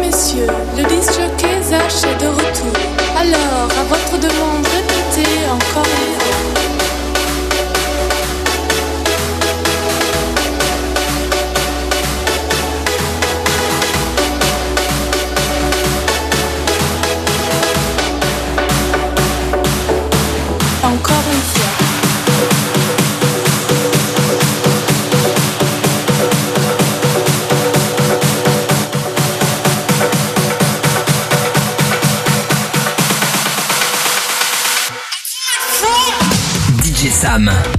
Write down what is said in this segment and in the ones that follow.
Messieurs, le jockey Zach est de retour. Alors, à votre demande, Sam.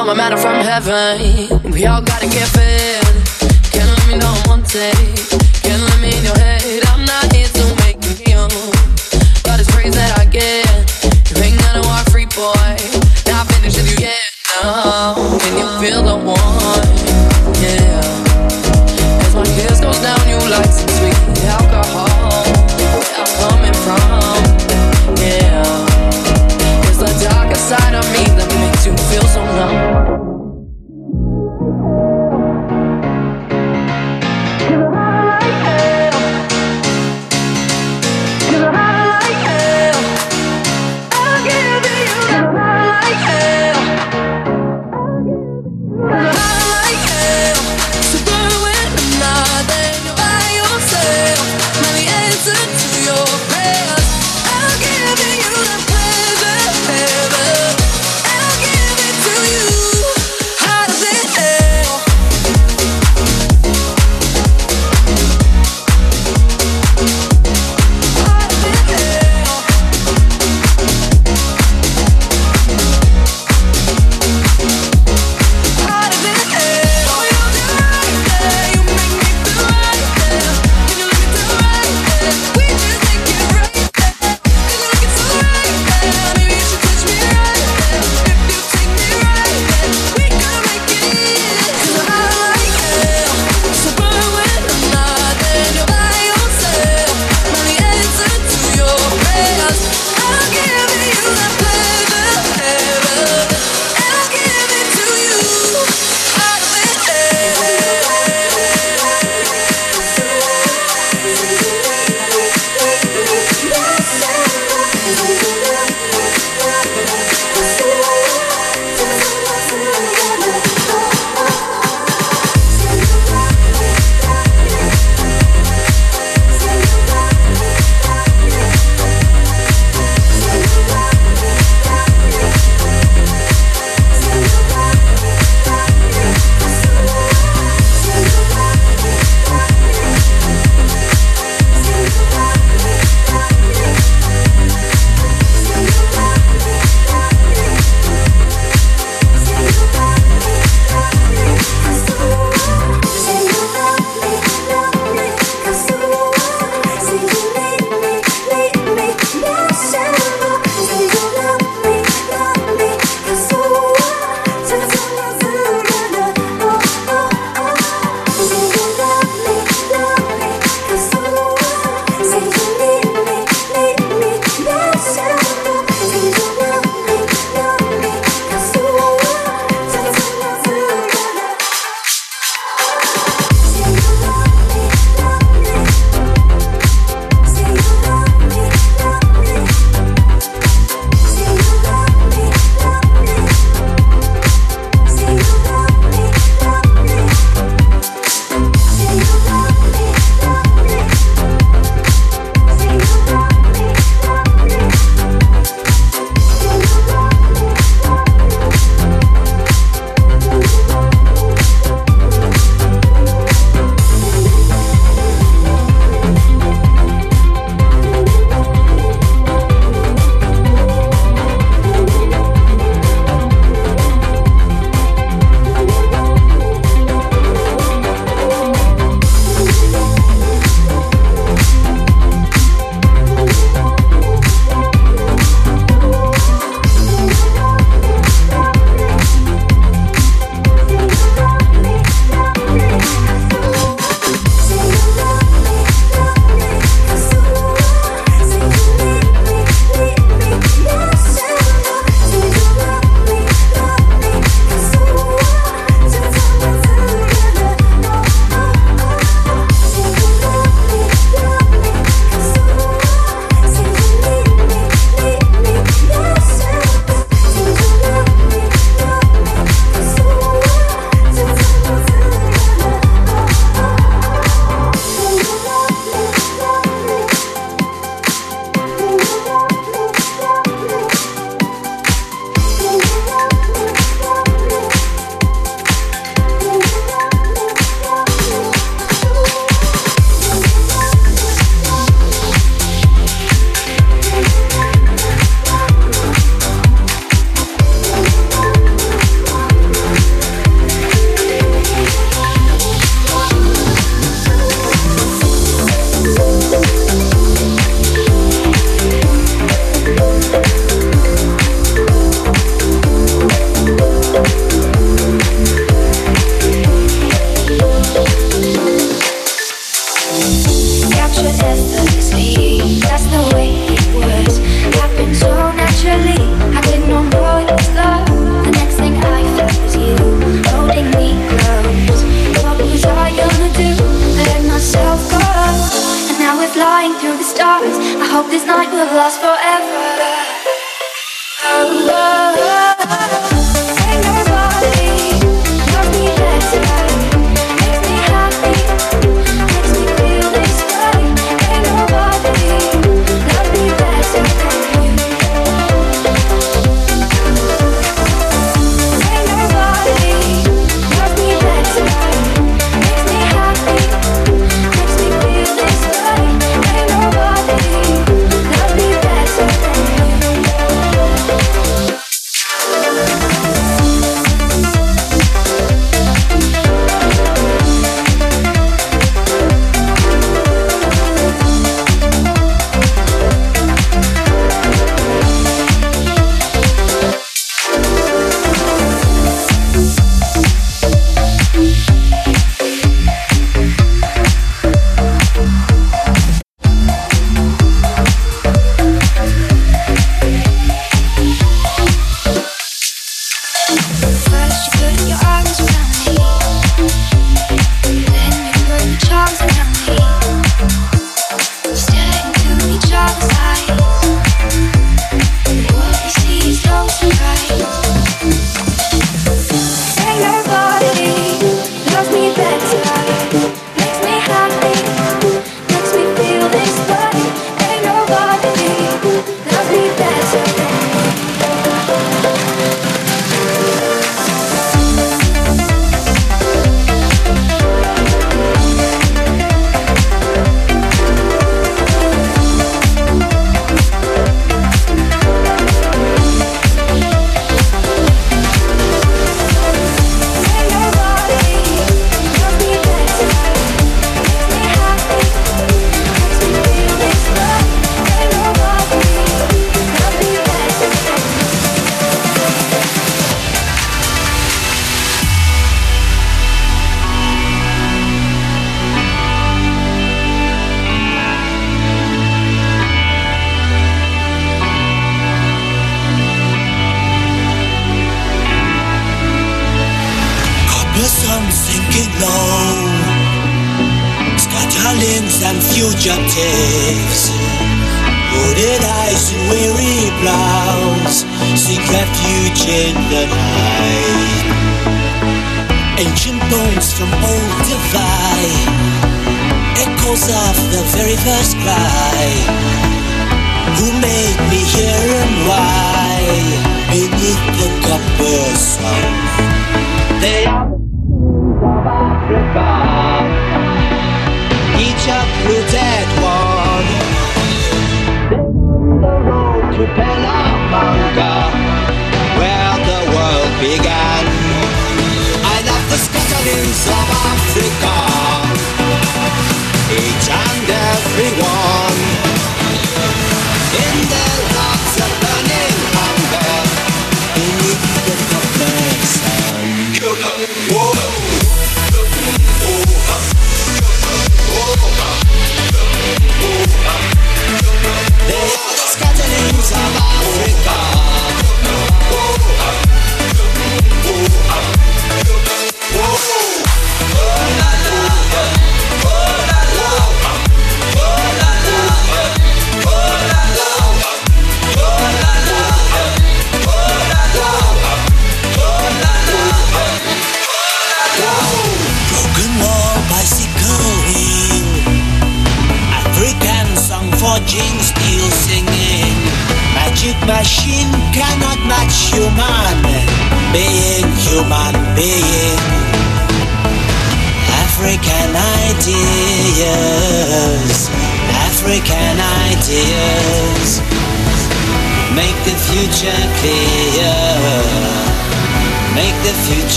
You're my matter from heaven. We all gotta get fed. Can't let me know one day. Can't let me in your head. I'm not here to make you feel. Got this praise that I get. You ain't gonna walk free, boy. Not finished with you yet. No. Can you feel the one? Yeah. As my kiss goes down, you like I hope this night will last forever. Oh, oh, oh,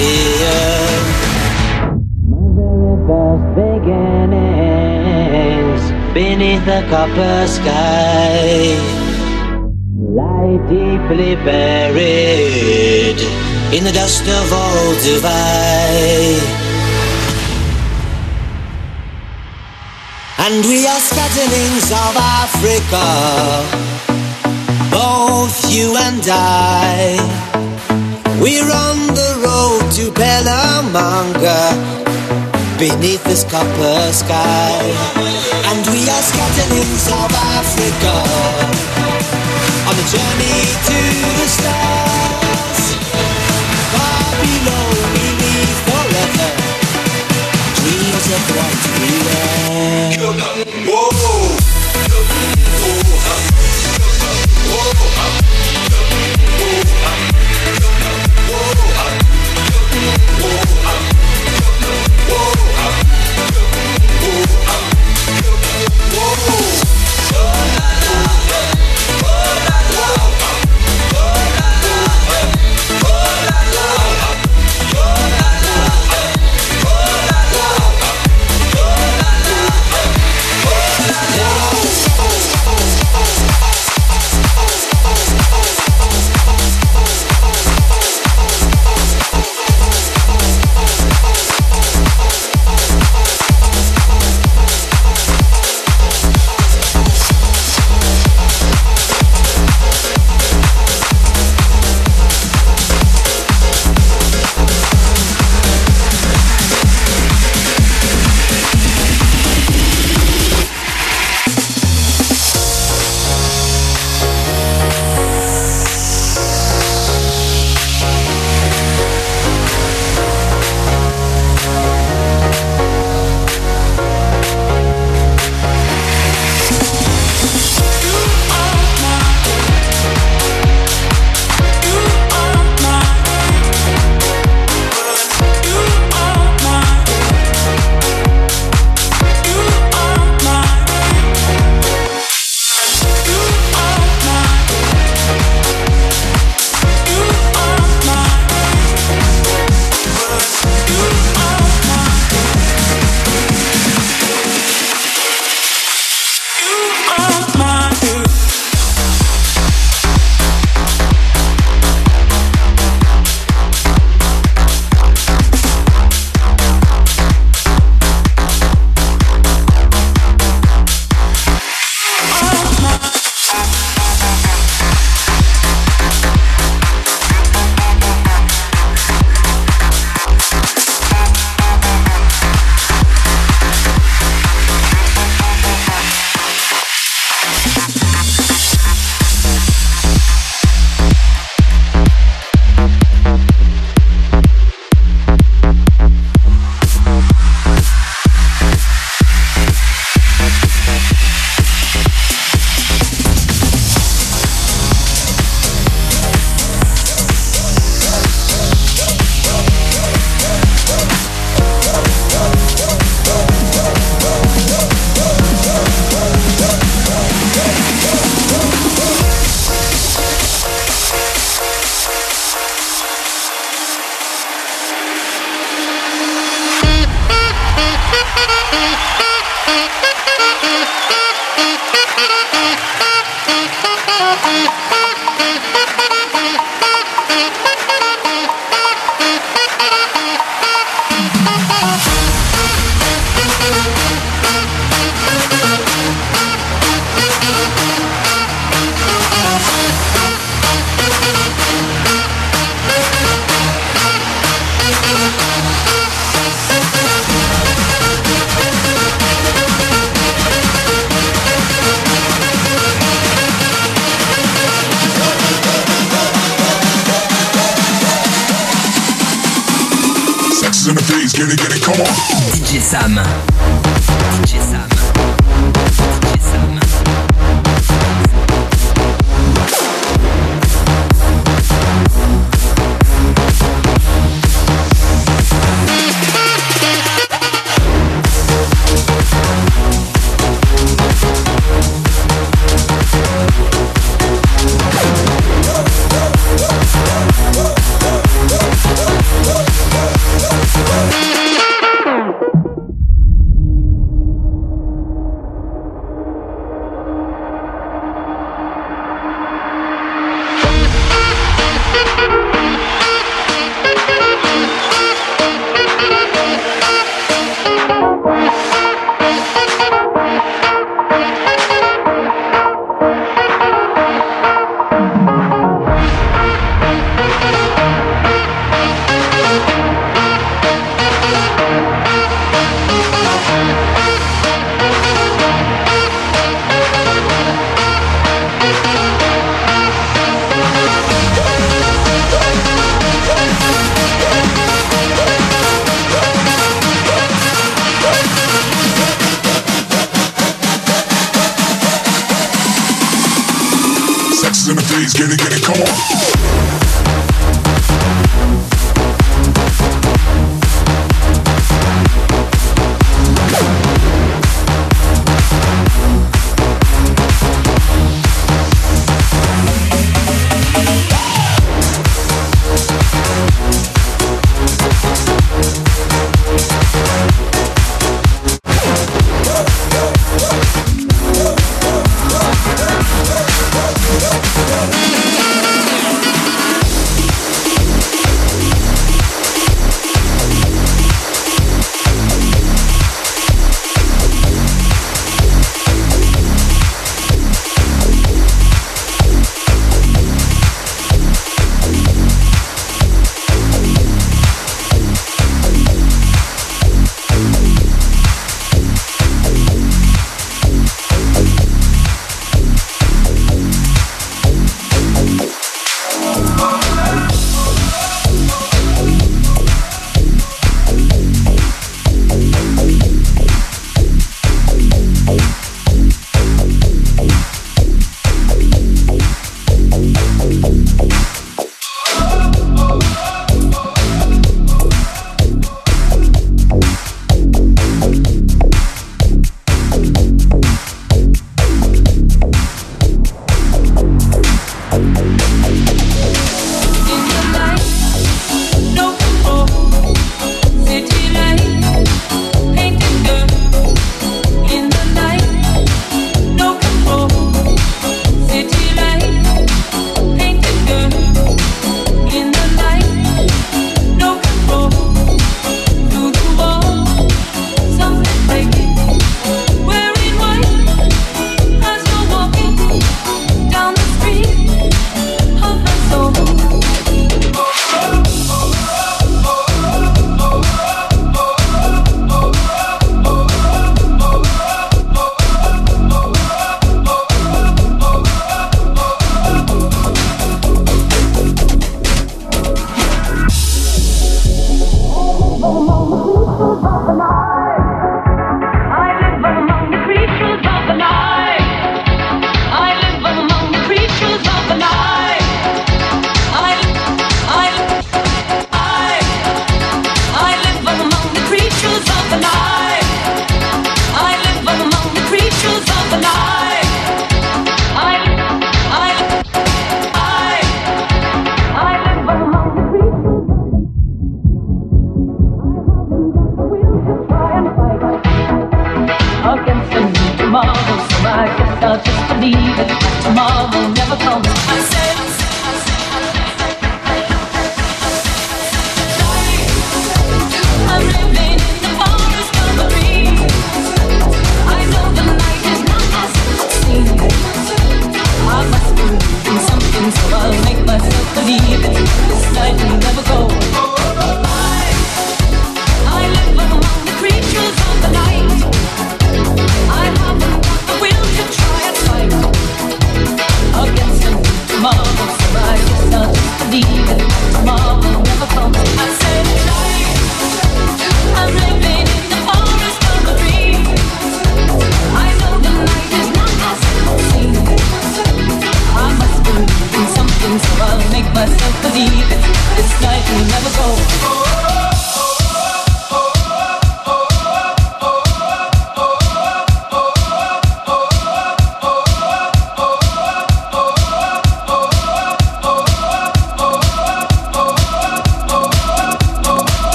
ideas. My very first beginnings beneath a copper sky lie deeply buried in the dust of old Dubai. And we are scatterings of Africa, both you and I. We're on the to Bellamanga beneath this copper sky. And we are scattering South Africa on a journey to the stars. Far below we live forever, dreams of what we were.